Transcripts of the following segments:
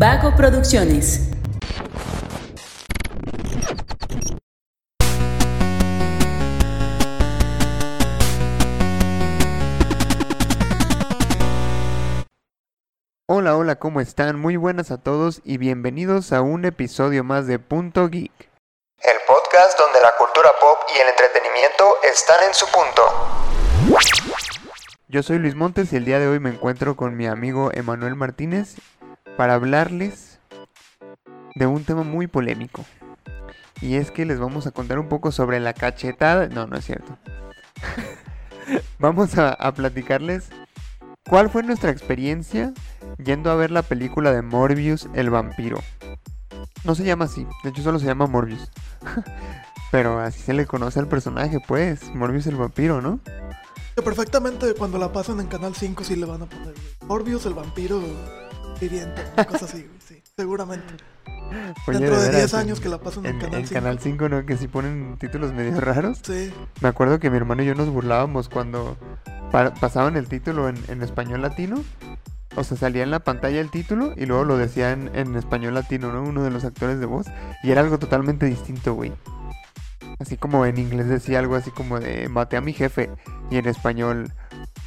Vago Producciones. Hola, hola, ¿cómo están? Muy buenas a todos y bienvenidos a un episodio más de Punto Geek. El podcast donde la cultura pop y el entretenimiento están en su punto. Yo soy Luis Montes y el día de hoy me encuentro con mi amigo Emanuel Martínez para hablarles de un tema muy polémico. Y es que les vamos a contar un poco sobre la cachetada. No, no es cierto. vamos a, platicarles cuál fue nuestra experiencia yendo a ver la película de Morbius el vampiro. No se llama así, de hecho solo se llama Morbius. Pero así se le conoce al personaje, pues, Morbius el vampiro, ¿no? Perfectamente cuando la pasan en Canal 5 sí le van a poner Morbius el vampiro viviente, una cosa así, güey, sí, seguramente. Oye, Dentro de veras, 10 años que la pasan en, En, Canal en 5. Canal 5, ¿no? Que sí ponen títulos medio raros. Sí, Me acuerdo que mi hermano y yo nos burlábamos cuando pa- pasaban el título en, en español latino. O sea, salía en la pantalla el título y luego lo decía en, en español latino, ¿no? Uno de los actores de voz. Y era algo totalmente distinto, güey. Así como en inglés decía algo así como de maté a mi jefe. Y en español,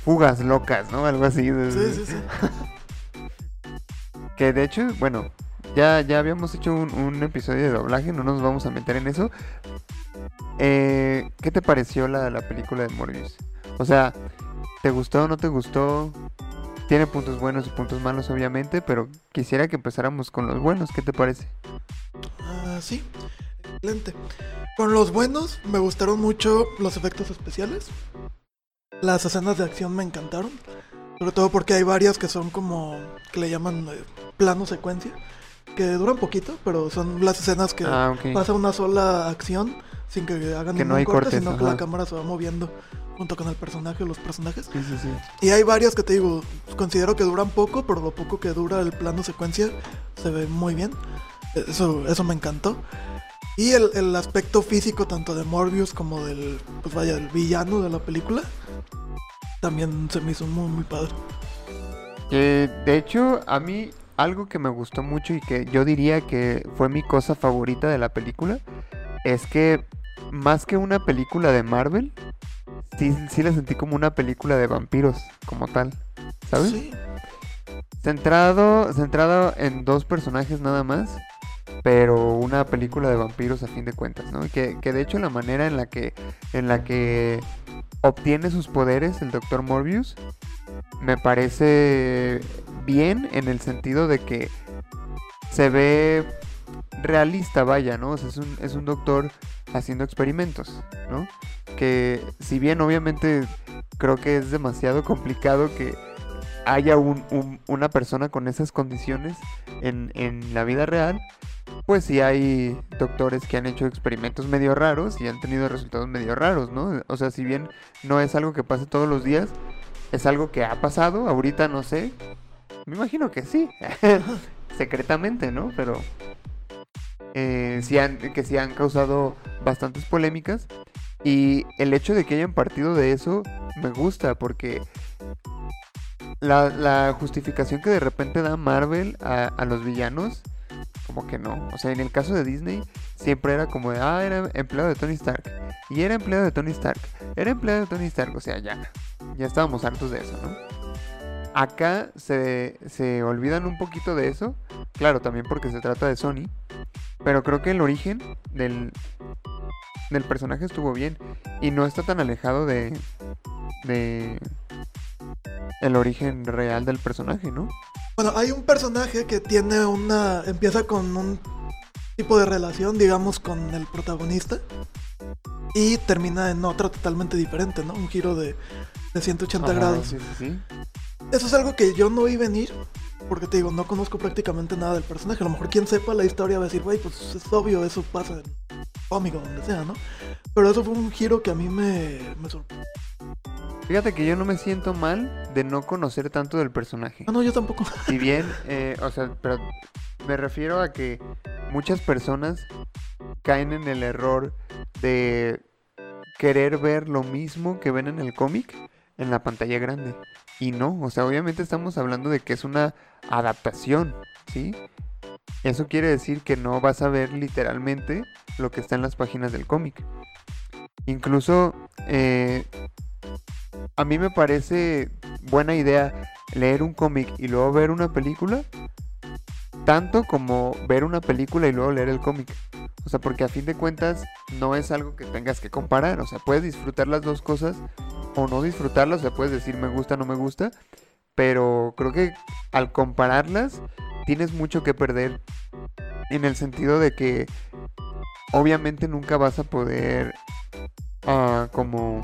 fugas locas, ¿no? Algo así. de- sí, sí, sí. Que de hecho, bueno, ya, ya habíamos hecho un, episodio de doblaje, no nos vamos a meter en eso. Eh, ¿Qué te pareció la, la película de Morbius? O sea, ¿te gustó o no te gustó? Tiene puntos buenos y puntos malos, obviamente, pero quisiera que empezáramos con los buenos. ¿Qué te parece? Ah, sí, excelente. Con los buenos me gustaron mucho los efectos especiales. Las escenas de acción me encantaron. Sobre todo porque hay varias que son como, que le llaman eh, plano secuencia. Que duran poquito, pero son las escenas que Ah, ok. pasa una sola acción sin que hagan Que no ningún hay corte, cortes, sino que ajá. la cámara se va moviendo junto con el personaje o los personajes. Sí, sí, sí. Y hay varias que te digo, considero que duran poco, pero lo poco que dura el plano secuencia se ve muy bien. Eso, eso me encantó. Y el, el aspecto físico tanto de Morbius como del, pues vaya, el villano de la película, también se me hizo muy, muy padre. Eh, de hecho, a mí algo que me gustó mucho y que yo diría que fue mi cosa favorita de la película es que más que una película de Marvel, sí, sí la sentí como una película de vampiros, como tal, ¿sabes? Sí, Centrado, centrado en dos personajes nada más, pero una película de vampiros a fin de cuentas, ¿no? Que, que de hecho la manera en la que, en la que obtiene sus poderes el Dr. Morbius me parece bien en el sentido de que se ve realista, vaya, ¿no? O sea, es un, es un doctor haciendo experimentos, ¿no? Que si bien obviamente creo que es demasiado complicado que haya un- un- una persona con esas condiciones en, en la vida real, pues sí hay doctores que han hecho experimentos medio raros y han tenido resultados medio raros, ¿no? O sea, si bien no es algo que pase todos los días, es algo que ha pasado, ahorita no sé, me imagino que sí, secretamente, ¿no? Pero eh, sí han, que sí han causado bastantes polémicas y el hecho de que hayan partido de eso me gusta porque la, la justificación que de repente da Marvel a, a los villanos, como que no. O sea, en el caso de Disney, siempre era como de, ah, era empleado de Tony Stark. Y era empleado de Tony Stark. Era empleado de Tony Stark. O sea, ya. Ya estábamos hartos de eso, ¿no? Acá se, se olvidan un poquito de eso. Claro, también porque se trata de Sony. Pero creo que el origen del, del personaje estuvo bien. Y no está tan alejado de. de. el origen real del personaje, ¿no? Bueno, hay un personaje que tiene una. empieza con un tipo de relación, digamos, con el protagonista. Y termina en otra totalmente diferente, ¿no? Un giro de, de 180 Ajá, grados. Sí, sí, sí. Eso es algo que yo no vi venir. Porque te digo, no conozco prácticamente nada del personaje. A lo mejor quien sepa la historia va a decir, güey, pues es obvio, eso pasa en cómic o donde sea, ¿no? Pero eso fue un giro que a mí me, me sorprendió. Fíjate que yo no me siento mal de no conocer tanto del personaje. Ah, no, yo tampoco. Si bien, eh, o sea, pero me refiero a que muchas personas caen en el error de querer ver lo mismo que ven en el cómic en la pantalla grande. Y no, o sea, obviamente estamos hablando de que es una adaptación. ¿sí? Eso quiere decir que no vas a ver literalmente lo que está en las páginas del cómic. Incluso eh, a mí me parece buena idea leer un cómic y luego ver una película, tanto como ver una película y luego leer el cómic. O sea, porque a fin de cuentas no es algo que tengas que comparar. O sea, puedes disfrutar las dos cosas o no disfrutarlas. O sea, puedes decir me gusta, no me gusta. Pero creo que al compararlas tienes mucho que perder. En el sentido de que obviamente nunca vas a poder uh, como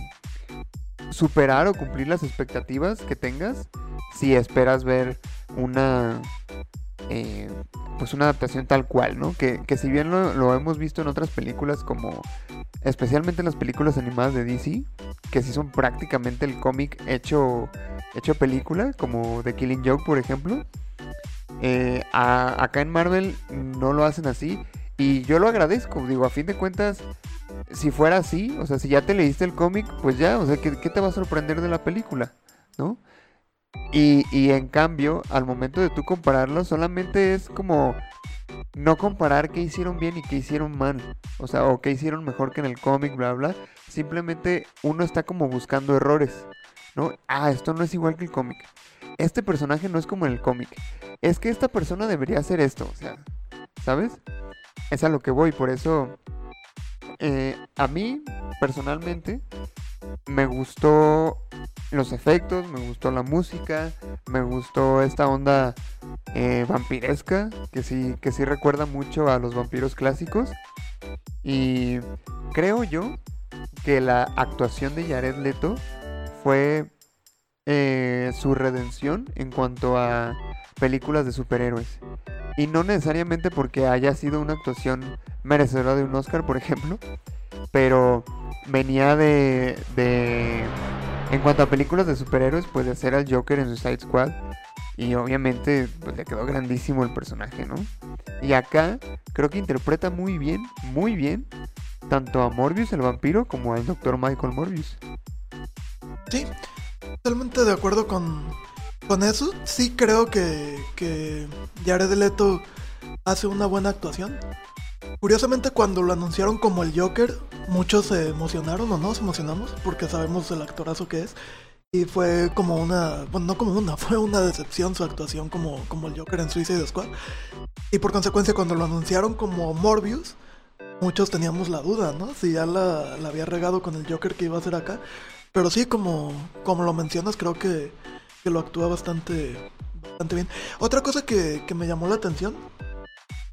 superar o cumplir las expectativas que tengas si esperas ver una eh, pues una adaptación tal cual, ¿no? Que, que si bien lo, lo, hemos visto en otras películas como especialmente en las películas animadas de DC, que sí son prácticamente el cómic hecho, hecho película, como The Killing Joke, por ejemplo. Eh, a, acá en Marvel no lo hacen así. Y yo lo agradezco, digo, a fin de cuentas, si fuera así, o sea, si ya te leíste el cómic, pues ya, o sea, ¿qué, ¿qué, te va a sorprender de la película? ¿No? Y, y en cambio, al momento de tú compararlo, solamente es como no comparar qué hicieron bien y qué hicieron mal. O sea, o qué hicieron mejor que en el cómic, bla, bla. Simplemente uno está como buscando errores. ¿No? Ah, esto no es igual que el cómic. Este personaje no es como en el cómic. Es que esta persona debería hacer esto. O sea, ¿sabes? Es a lo que voy. Por eso, eh, a mí, personalmente, me gustó los efectos, me gustó la música, me gustó esta onda eh, vampiresca, que sí, que sí recuerda mucho a los vampiros clásicos. Y creo yo que la actuación de Jared Leto fue eh, su redención en cuanto a películas de superhéroes. Y no necesariamente porque haya sido una actuación merecedora de un Oscar, por ejemplo, pero venía de, de en cuanto a películas de superhéroes, pues de hacer al Joker en Suicide Squad. Y obviamente pues, le quedó grandísimo el personaje, ¿no? Y acá creo que interpreta muy bien, muy bien, tanto a Morbius el vampiro como al Dr. Michael Morbius. Sí, totalmente de acuerdo con, con eso. Sí creo que, que Jared Leto hace una buena actuación. Curiosamente cuando lo anunciaron como el Joker, muchos se emocionaron o no, nos emocionamos porque sabemos el actorazo que es. Y fue como una, bueno, no como una, fue una decepción su actuación como, como el Joker en Suicide Squad. Y por consecuencia cuando lo anunciaron como Morbius, muchos teníamos la duda, ¿no? Si ya la, la había regado con el Joker que iba a hacer acá. Pero sí, como, como lo mencionas, creo que, que lo actúa bastante, bastante bien. Otra cosa que, que me llamó la atención,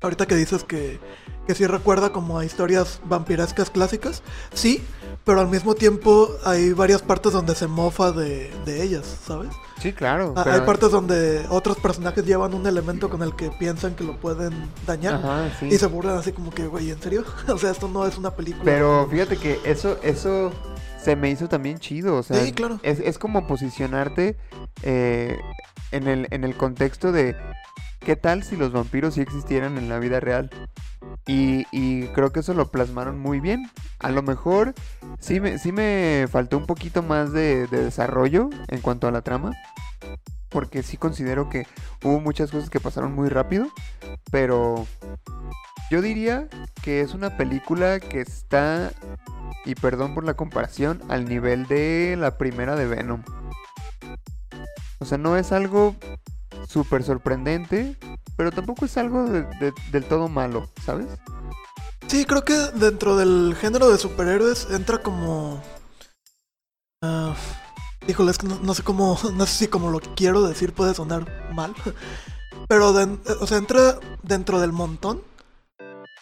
ahorita que dices que que sí recuerda como a historias vampirescas clásicas, sí, pero al mismo tiempo hay varias partes donde se mofa de, de ellas, ¿sabes? Sí, claro. A- Hay partes donde otros personajes llevan un elemento con el que piensan que lo pueden dañar Ajá, sí. y se burlan así como que, güey, ¿en serio? o sea, esto no es una película. Pero fíjate que eso, eso se me hizo también chido. O sea, Sí, claro. es, es como posicionarte eh, en, el, en el contexto de qué tal si los vampiros sí existieran en la vida real. Y, y creo que eso lo plasmaron muy bien. A lo mejor sí me, sí me faltó un poquito más de, de desarrollo en cuanto a la trama. Porque sí considero que hubo muchas cosas que pasaron muy rápido. Pero yo diría que es una película que está, y perdón por la comparación, al nivel de la primera de Venom. O sea, no es algo súper sorprendente, pero tampoco es algo de- de- del todo malo, ¿sabes? Sí, creo que dentro del género de superhéroes entra como... ah, híjole, es que no, no sé cómo, no sé si como lo quiero decir puede sonar mal, pero, den- o sea, entra dentro del montón,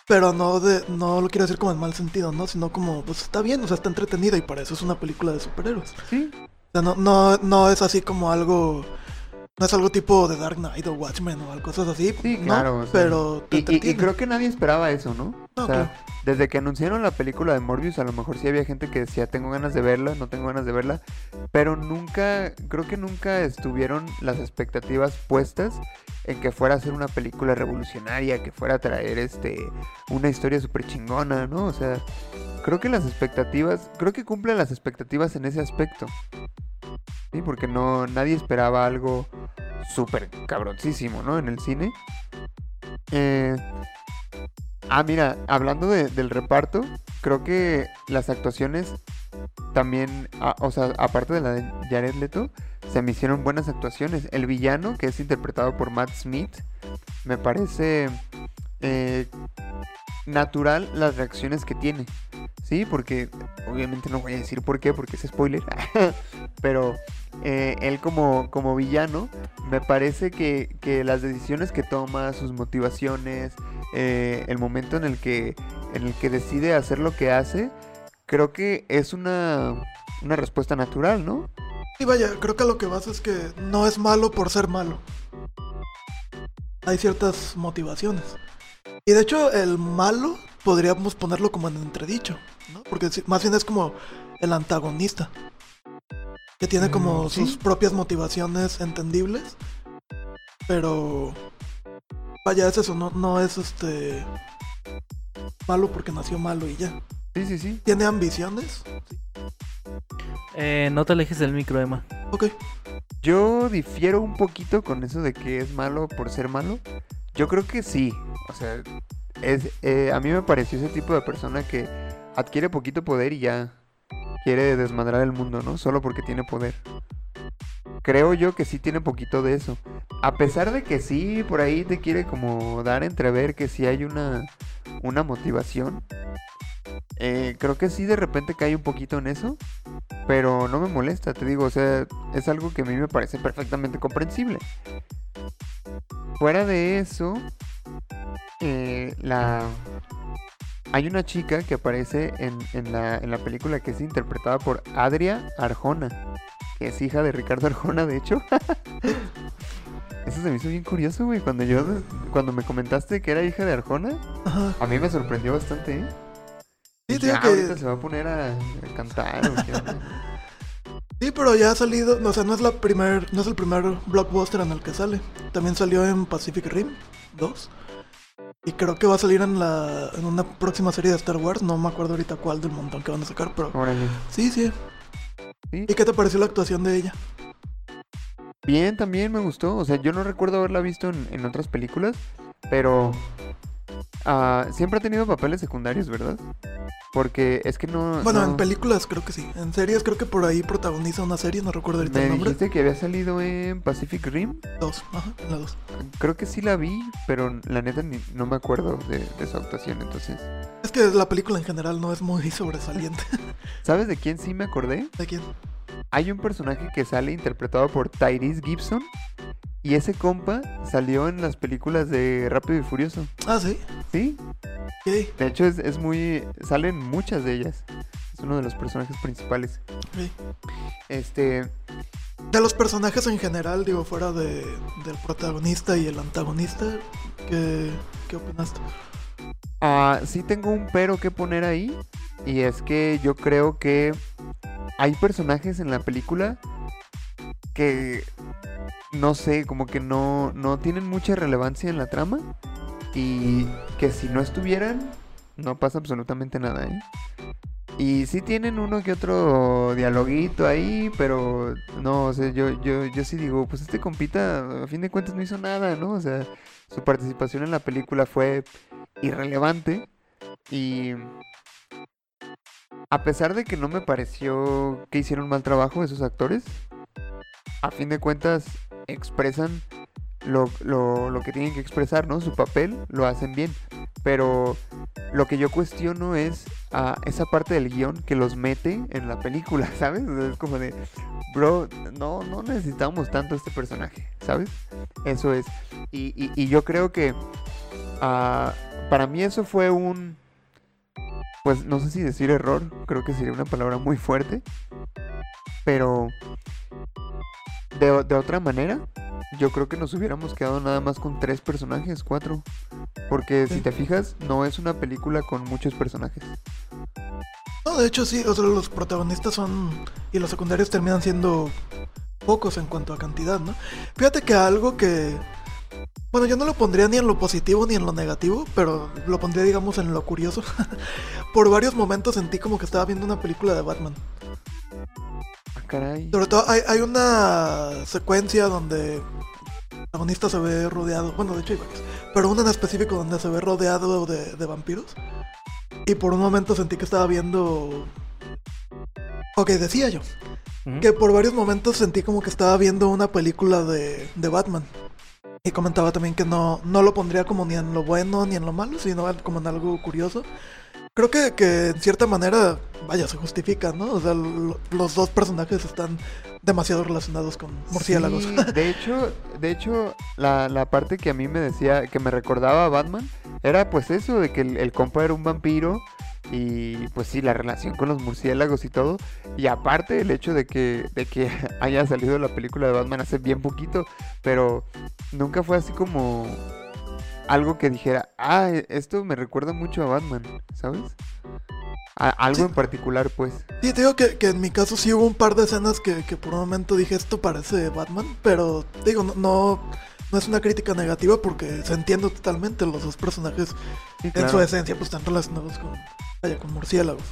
pero no de, no lo quiero decir como en mal sentido, ¿no? Sino como, pues está bien, o sea, está entretenida y para eso es una película de superhéroes. Sí, O sea, no, no, no es así como algo... No es algo tipo de Dark Knight o Watchmen o algo cosas así. Sí, ¿no? claro, o sea, pero te Y, y- y entretiene. creo que nadie esperaba eso, ¿no? No, o sea, claro. desde que anunciaron la película de Morbius, a lo mejor sí había gente que decía, tengo ganas de verla, no tengo ganas de verla, pero nunca, creo que nunca estuvieron las expectativas puestas en que fuera a ser una película revolucionaria, que fuera a traer este una historia súper chingona, ¿no? O sea, creo que las expectativas, creo que cumplen las expectativas en ese aspecto. Sí, porque no, nadie esperaba algo súper cabroncísimo, ¿no? En el cine. Eh, ah, mira, hablando de- del reparto, creo que las actuaciones también, ah, o sea, aparte de la de Jared Leto, se me hicieron buenas actuaciones. El villano, que es interpretado por Matt Smith, me parece eh, natural las reacciones que tiene. Sí, porque obviamente no voy a decir por qué, porque es spoiler. Pero eh, él como, como villano, me parece que, que las decisiones que toma, sus motivaciones, eh, el momento en el, que, en el que decide hacer lo que hace, creo que es una, una respuesta natural, ¿no? Y vaya, creo que lo que vas es que no es malo por ser malo. Hay ciertas motivaciones. Y de hecho, el malo podríamos ponerlo como en entredicho, ¿no? Porque más bien es como el antagonista. Que tiene como Mm, sí. sus propias motivaciones entendibles. Pero. Vaya, es eso, no, no es este. Malo porque nació malo y ya. Sí, sí, sí. ¿Tiene ambiciones? Eh, no te alejes del micro, Emma. Ok. Yo difiero un poquito con eso de que es malo por ser malo. Yo creo que sí. O sea, es, eh, a mí me pareció ese tipo de persona que adquiere poquito poder y ya quiere desmadrar el mundo, ¿no? Solo porque tiene poder. Creo yo que sí tiene poquito de eso. A pesar de que sí, por ahí te quiere como dar entrever que sí hay una, una motivación. Eh, creo que sí de repente cae un poquito en eso. Pero no me molesta, te digo, o sea, es algo que a mí me parece perfectamente comprensible. Fuera de eso, eh, la... Hay una chica que aparece en, en la, en la película que es interpretada por Adria Arjona, que es hija de Ricardo Arjona, de hecho. Eso se me hizo bien curioso, güey. Cuando yo, cuando me comentaste que era hija de Arjona, Ajá. a mí me sorprendió bastante, ¿eh? Sí, Dije, digo "Ah, que- ahorita se va a poner a, a cantar o qué onda?". Sí, pero ya ha salido, o sea, no es la primer, no es el primer blockbuster en el que sale. También salió en Pacific Rim 2. Y creo que va a salir en la en una próxima serie de Star Wars, no me acuerdo ahorita cuál del montón que van a sacar, pero Órale. sí, sí. Sí. ¿Y qué te pareció la actuación de ella? Bien, también me gustó. O sea, yo no recuerdo haberla visto en, en otras películas, pero ah, siempre ha tenido papeles secundarios, ¿verdad? Porque es que no... Bueno, no- en películas creo que sí. En series creo que por ahí protagoniza una serie, no recuerdo ahorita Me el nombre. dijiste que había salido en Pacific Rim. Dos, ajá, en la dos. Creo que sí la vi, pero la neta ni- no me acuerdo de, de su actuación. Entonces, Es que la película en general no es muy sobresaliente. ¿sabes de quién sí me acordé? ¿De quién? Hay un personaje que sale interpretado por Tyrese Gibson. Y ese compa salió en las películas de Rápido y Furioso. Ah, sí. ¿Sí? Ok, De hecho, es, es muy. Salen muchas de ellas. Es uno de los personajes principales. ok. Este. De los personajes en general, digo, fuera de, del protagonista y el antagonista, ¿qué, qué opinaste? ah, sí tengo un pero que poner ahí. Y es que yo creo que hay personajes en la película que. No sé, como que no, no tienen mucha relevancia en la trama. Y que si no estuvieran, no pasa absolutamente nada, ¿eh? Y sí tienen uno que otro dialoguito ahí, pero no, o sea, yo, yo, yo sí digo, pues este compita a fin de cuentas no hizo nada, ¿no? O sea, su participación en la película fue irrelevante y a pesar de que no me pareció que hicieron mal trabajo esos actores, a fin de cuentas expresan lo, lo, lo que tienen que expresar, ¿no? Su papel lo hacen bien, pero lo que yo cuestiono es a esa parte del guion que los mete en la película, ¿sabes? Es como de, bro, no, no necesitamos tanto este personaje, ¿sabes? Eso es. Y, y- yo creo que ah, para mí eso fue un, pues no sé si decir error, creo que sería una palabra muy fuerte, pero de, de otra manera, yo creo que nos hubiéramos quedado nada más con tres personajes, cuatro. Porque si te fijas, no es una película con muchos personajes. No, de hecho sí, o sea, los protagonistas son y los secundarios terminan siendo pocos en cuanto a cantidad, ¿no? Fíjate que algo que bueno, yo no lo pondría ni en lo positivo ni en lo negativo, pero lo pondría digamos en lo curioso. Por varios momentos sentí como que estaba viendo una película de Batman. Ah, caray. Sobre todo hay, hay una secuencia donde protagonista se ve rodeado, bueno, de hecho hay varios, pero uno en específico donde se ve rodeado de, de vampiros. Y por un momento sentí que estaba viendo... Ok, decía yo, que por varios momentos sentí como que estaba viendo una película de, de Batman. Y comentaba también que no, no lo pondría como ni en lo bueno ni en lo malo, sino como en algo curioso. Creo que, que en cierta manera, vaya, se justifica, ¿no? O sea, lo- los dos personajes están demasiado relacionados con murciélagos. De hecho, de hecho la, la parte que a mí me decía, que me recordaba a Batman, era pues eso, de que el, el compa era un vampiro y pues sí, la relación con los murciélagos y todo. Y aparte el hecho de que, de que haya salido la película de Batman hace bien poquito, pero nunca fue así como algo que dijera, ah, e- esto me recuerda mucho a Batman, ¿sabes? A- algo Sí. en particular, pues. Sí, te digo que, que en mi caso sí hubo un par de escenas que, que por un momento dije esto parece Batman, pero digo, no, no, no es una crítica negativa porque se entiende totalmente, los dos personajes Sí, en su esencia pues están relacionados con, vaya, con murciélagos.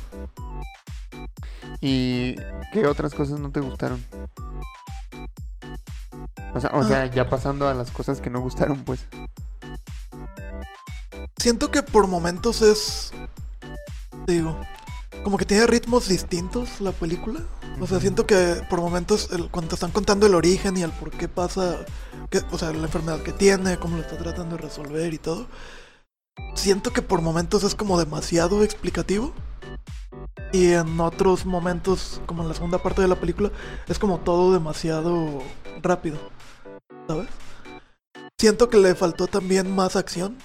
¿Y qué otras cosas no te gustaron? O sea, o sea, ya pasando a las cosas que no gustaron, pues. Siento que por momentos es, digo, como que tiene ritmos distintos la película. O sea, siento que por momentos el- cuando te están contando el origen y el por qué pasa, que, o sea, la enfermedad que tiene, cómo lo está tratando de resolver y todo. Siento que por momentos es como demasiado explicativo. Y en otros momentos, como en la segunda parte de la película, es como todo demasiado rápido. ¿Sabes? Siento que le faltó también más acción.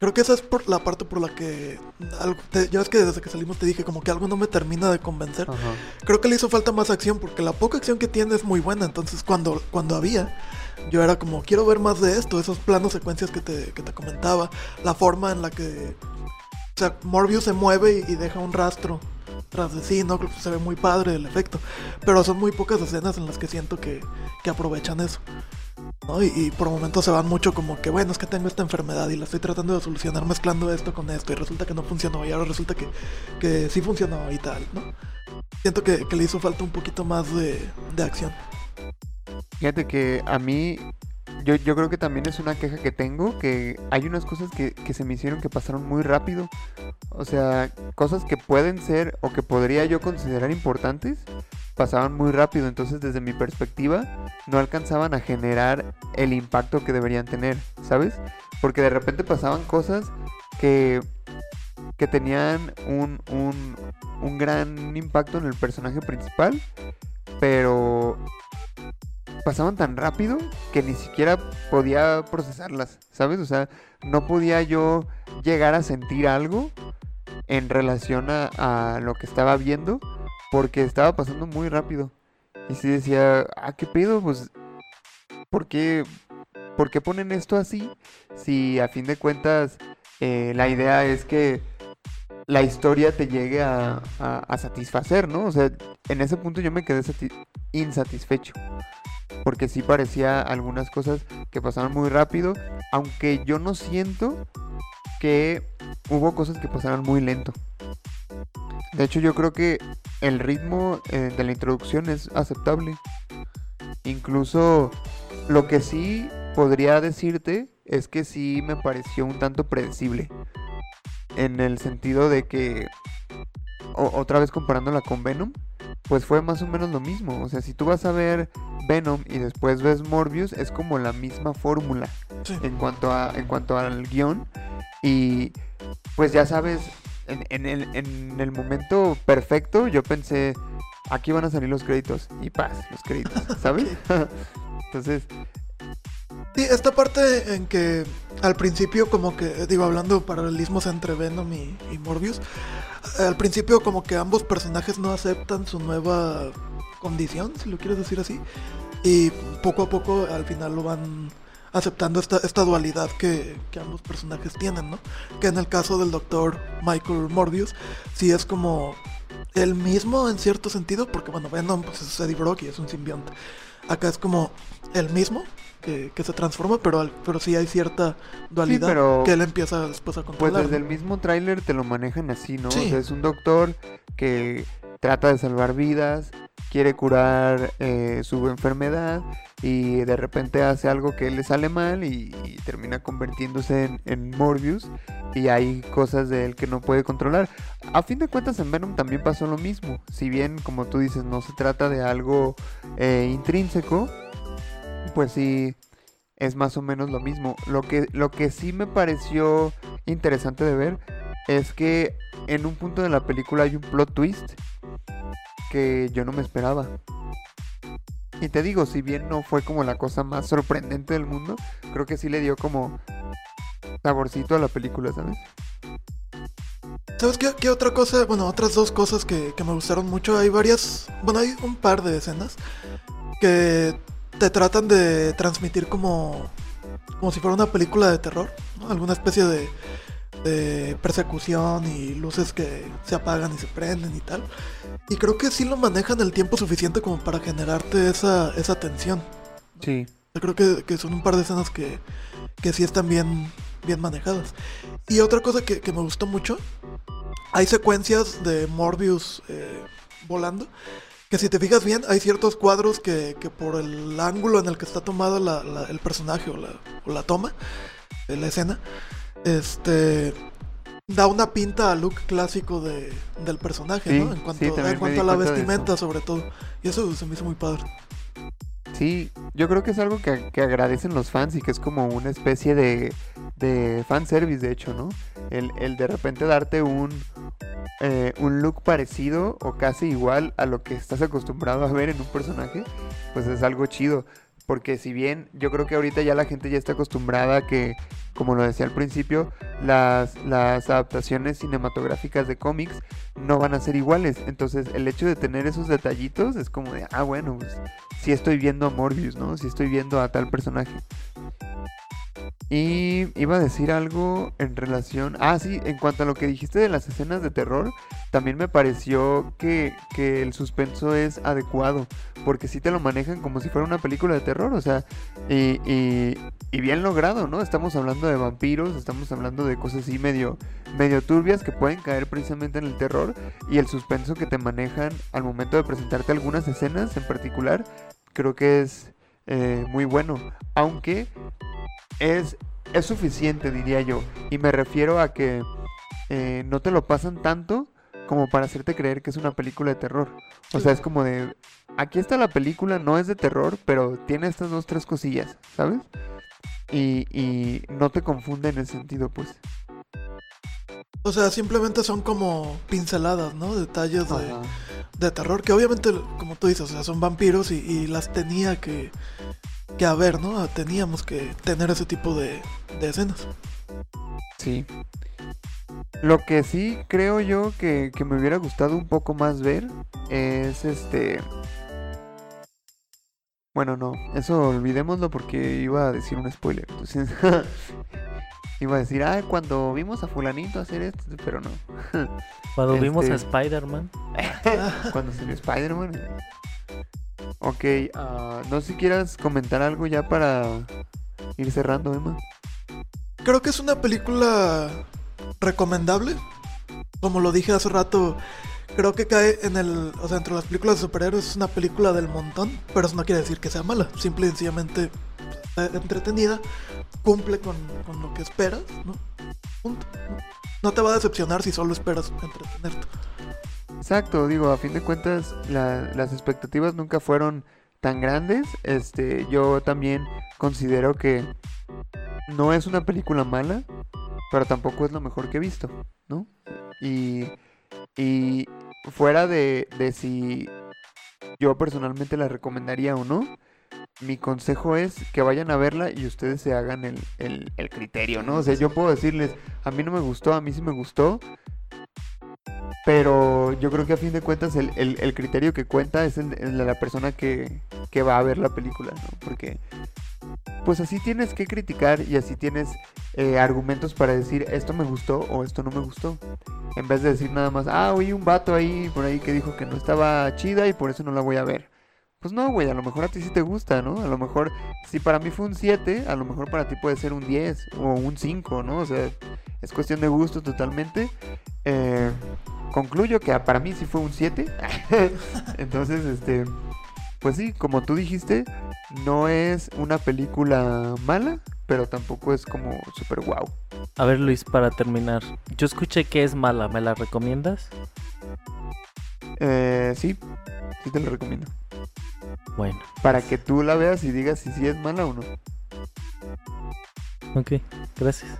Creo que esa es por la parte por la que... Algo, te- ya ves que desde que salimos te dije como que algo no me termina de convencer. Ajá. Creo que le hizo falta más acción porque la poca acción que tiene es muy buena. Entonces cuando, cuando había, yo era como, quiero ver más de esto. Esos planos secuencias que te, que te comentaba. La forma en la que... O sea, Morbius se mueve y, y deja un rastro tras de sí, ¿no? Creo que se ve muy padre el efecto. Pero son muy pocas escenas en las que siento que, que aprovechan eso. Y por momentos se van mucho como que, bueno, es que tengo esta enfermedad y la estoy tratando de solucionar mezclando esto con esto y resulta que no funcionó y ahora resulta que, que sí funcionó y tal, ¿no? Siento que, que le hizo falta un poquito más de, de acción. Fíjate que a mí, yo, yo creo que también es una queja que tengo, que hay unas cosas que, que se me hicieron que pasaron muy rápido. O sea, cosas que pueden ser o que podría yo considerar importantes, pasaban muy rápido. Entonces, desde mi perspectiva, no alcanzaban a generar el impacto que deberían tener, ¿sabes? Porque de repente pasaban cosas que, que tenían un, un, un gran impacto en el personaje principal, pero pasaban tan rápido que ni siquiera podía procesarlas, ¿sabes? O sea, no podía yo llegar a sentir algo en relación a, a lo que estaba viendo porque estaba pasando muy rápido. Y si decía, ah, ¿qué pedo? Pues, ¿por qué, por qué ponen esto así? Si a fin de cuentas eh, la idea es que la historia te llegue a, a- a satisfacer, ¿no? O sea, en ese punto yo me quedé sati- insatisfecho. Porque sí parecía algunas cosas que pasaron muy rápido, aunque yo no siento que hubo cosas que pasaron muy lento. De hecho, yo creo que el ritmo eh, de la introducción es aceptable. Incluso lo que sí podría decirte es que sí me pareció un tanto predecible. En el sentido de que, o- otra vez comparándola con Venom, pues fue más o menos lo mismo. O sea, si tú vas a ver Venom y después ves Morbius, es como la misma fórmula Sí. en cuanto a en cuanto al guion y pues ya sabes en, en el, en el momento perfecto yo pensé aquí van a salir los créditos y paz los créditos sabes entonces Sí, esta parte en que al principio como que, digo, hablando paralelismos entre Venom y, y Morbius, al principio como que ambos personajes no aceptan su nueva condición, si lo quieres decir así, y poco a poco al final lo van aceptando esta, esta dualidad que, que ambos personajes tienen, ¿no? Que en el caso del doctor Michael Morbius, sí es como el mismo en cierto sentido, porque bueno, Venom pues, es Eddie Brock y es un simbionte. Acá es como el mismo, que, que se transforma, pero, al- pero sí hay cierta dualidad pero- que él empieza después a pues controlar. desde el mismo tráiler te lo manejan así no Sí. o sea es un doctor que trata de salvar vidas quiere curar eh, su enfermedad y de repente hace algo que le sale mal y, termina convirtiéndose en, en, Morbius y hay cosas de él que no puede controlar. A fin de cuentas en Venom también pasó lo mismo, si bien como tú dices no se trata de algo eh, intrínseco, pues sí es más o menos lo mismo. Lo que, lo que sí me pareció interesante de ver es que en un punto de la película hay un plot twist que yo no me esperaba. Y te digo, si bien no fue como la cosa más sorprendente del mundo, creo que sí le dio como saborcito a la película, ¿sabes? ¿Sabes qué, qué otra cosa? Bueno, otras dos cosas que, que, me gustaron mucho. Hay varias, bueno, hay un par de escenas que te tratan de transmitir como, como si fuera una película de terror, ¿no? alguna especie de, de persecución y luces que se apagan y se prenden y tal. Y creo que sí lo manejan el tiempo suficiente como para generarte esa, esa tensión. Sí. Yo creo que, que, son un par de escenas que, que sí están bien, bien manejadas. Y otra cosa que, que me gustó mucho, hay secuencias de Morbius eh, volando. Que si te fijas bien, hay ciertos cuadros que, que por el ángulo en el que está tomado la, la, el personaje o la, o la toma, la escena, este da una pinta al look clásico de, del personaje, Sí, ¿no? En cuanto, sí, en a la vestimenta, sobre todo. Y eso se me hizo muy padre. Sí, yo creo que es algo que, que agradecen los fans y que es como una especie de, de fanservice, de hecho, ¿no? El, el de repente darte un, eh, un look parecido o casi igual a lo que estás acostumbrado a ver en un personaje, pues es algo chido. Porque si bien yo creo que ahorita ya la gente ya está acostumbrada a que, como lo decía al principio, las, las adaptaciones cinematográficas de cómics no van a ser iguales. Entonces el hecho de tener esos detallitos es como de, ah, bueno, pues si estoy viendo a Morbius, ¿no? Si estoy viendo a tal personaje. Y iba a decir algo en relación... Ah, sí, en cuanto a lo que dijiste de las escenas de terror, también me pareció que, que el suspenso es adecuado, porque sí te lo manejan como si fuera una película de terror, o sea, y, bien logrado, ¿no? Estamos hablando de vampiros, estamos hablando de cosas así medio, medio turbias que pueden caer precisamente en el terror, y el suspenso que te manejan al momento de presentarte algunas escenas en particular, creo que es eh, muy bueno, aunque es, es suficiente, diría yo. Y me refiero a que eh, no te lo pasan tanto como para hacerte creer que es una película de terror. O sea, es como de, aquí está la película, no es de terror, pero tiene estas dos, tres cosillas, ¿sabes? Y, y no te confunde en ese sentido, pues. O sea, simplemente son como pinceladas, ¿no? Detalles de, de terror, que obviamente, como tú dices, o sea, son vampiros y, y las tenía que, que haber, ¿no? Teníamos que tener ese tipo de, de escenas. Sí. Lo que sí creo yo que, que me hubiera gustado un poco más ver es este... Bueno, no, eso olvidémoslo porque iba a decir un spoiler. Entonces, iba a decir, ah, cuando vimos a fulanito hacer esto, pero no. Cuando vimos a Este- Spider-Man, cuando salió Spider-Man. Ok, ah, no sé si quieras comentar algo ya para ir cerrando, Emma. Creo que es una película recomendable. Como lo dije hace rato, creo que cae en el. O sea, entre las películas de superhéroes es una película del montón, pero eso no quiere decir que sea mala. Simple y sencillamente está entretenida, cumple con, con lo que esperas, ¿no? Punto. ¿no? No te va a decepcionar si solo esperas entretenerte. Exacto, digo, a fin de cuentas la- las expectativas nunca fueron tan grandes. Este, yo también considero que no es una película mala, pero tampoco es lo mejor que he visto, ¿no? Y, y fuera de, de si yo personalmente la recomendaría o no, mi consejo es que vayan a verla y ustedes se hagan el, el- criterio, ¿no? O sea, yo puedo decirles, a mí no me gustó, a mí sí me gustó, pero yo creo que a fin de cuentas el, el- criterio que cuenta es el de la persona que, que va a ver la película, ¿no? Porque pues así tienes que criticar y así tienes eh, argumentos para decir esto me gustó o esto no me gustó. En vez de decir nada más, ah, oí un vato ahí por ahí que dijo que no estaba chida y por eso no la voy a ver. pues no, güey, a lo mejor a ti sí te gusta, ¿no? A lo mejor, si para mí fue un 7, a lo mejor para ti puede ser un 10 o un 5, ¿no? O sea, es cuestión de gusto totalmente. Eh, concluyo que para mí sí fue un 7. Entonces, este, pues sí, como tú dijiste, no es una película mala, pero tampoco es como super wow. A ver, Luis, para terminar, yo escuché que es mala, ¿me la recomiendas? Eh, sí, sí te lo recomiendo. Bueno, Para que tú la veas y digas si sí es mala o no. ok, gracias.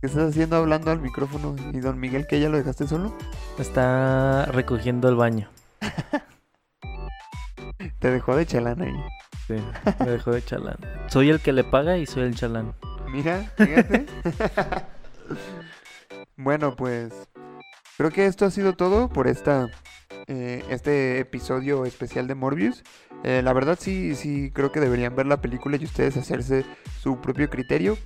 ¿Qué estás haciendo hablando al micrófono? ¿Y don Miguel que ya lo dejaste solo? Está recogiendo el baño. Te dejó de chalán ahí. Sí, me dejó de chalán. Soy el que le paga y soy el chalán. Mira, fíjate. bueno, pues creo que esto ha sido todo por esta eh, este episodio especial de Morbius. Eh, la verdad sí, sí creo que deberían ver la película y ustedes hacerse su propio criterio.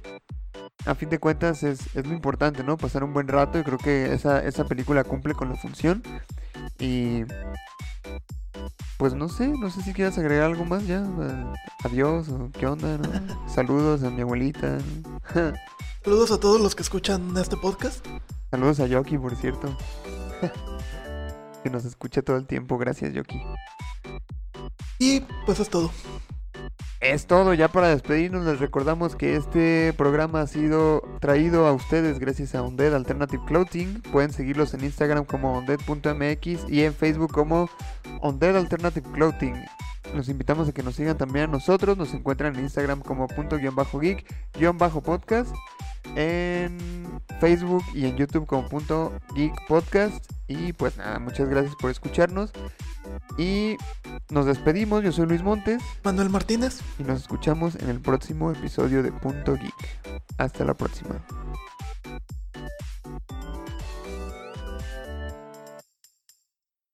A fin de cuentas es, es lo importante, ¿no? Pasar un buen rato y creo que esa, esa película cumple con la función. Y pues no sé, no sé si quieras agregar algo más ya. Adiós o qué onda, ¿no? Saludos a mi abuelita. ¿no? Saludos a todos los que escuchan este podcast. Saludos a Yoki, por cierto. que nos escucha todo el tiempo. Gracias, Yoki. Y pues es todo. Es todo, ya para despedirnos les recordamos que este programa ha sido traído a ustedes gracias a Undead Alternative Clothing. Pueden seguirlos en Instagram como undead.mx y en Facebook como Undead Alternative Clothing. Los invitamos a que nos sigan también a nosotros. Nos encuentran en Instagram como punto guion bajo geek guion bajo podcast. En Facebook y en YouTube como punto geek podcast. Y pues nada, muchas gracias por escucharnos. Y nos despedimos. Yo soy Luis Montes Manuel Martínez. y nos escuchamos en el próximo episodio de Punto Geek. Hasta la próxima.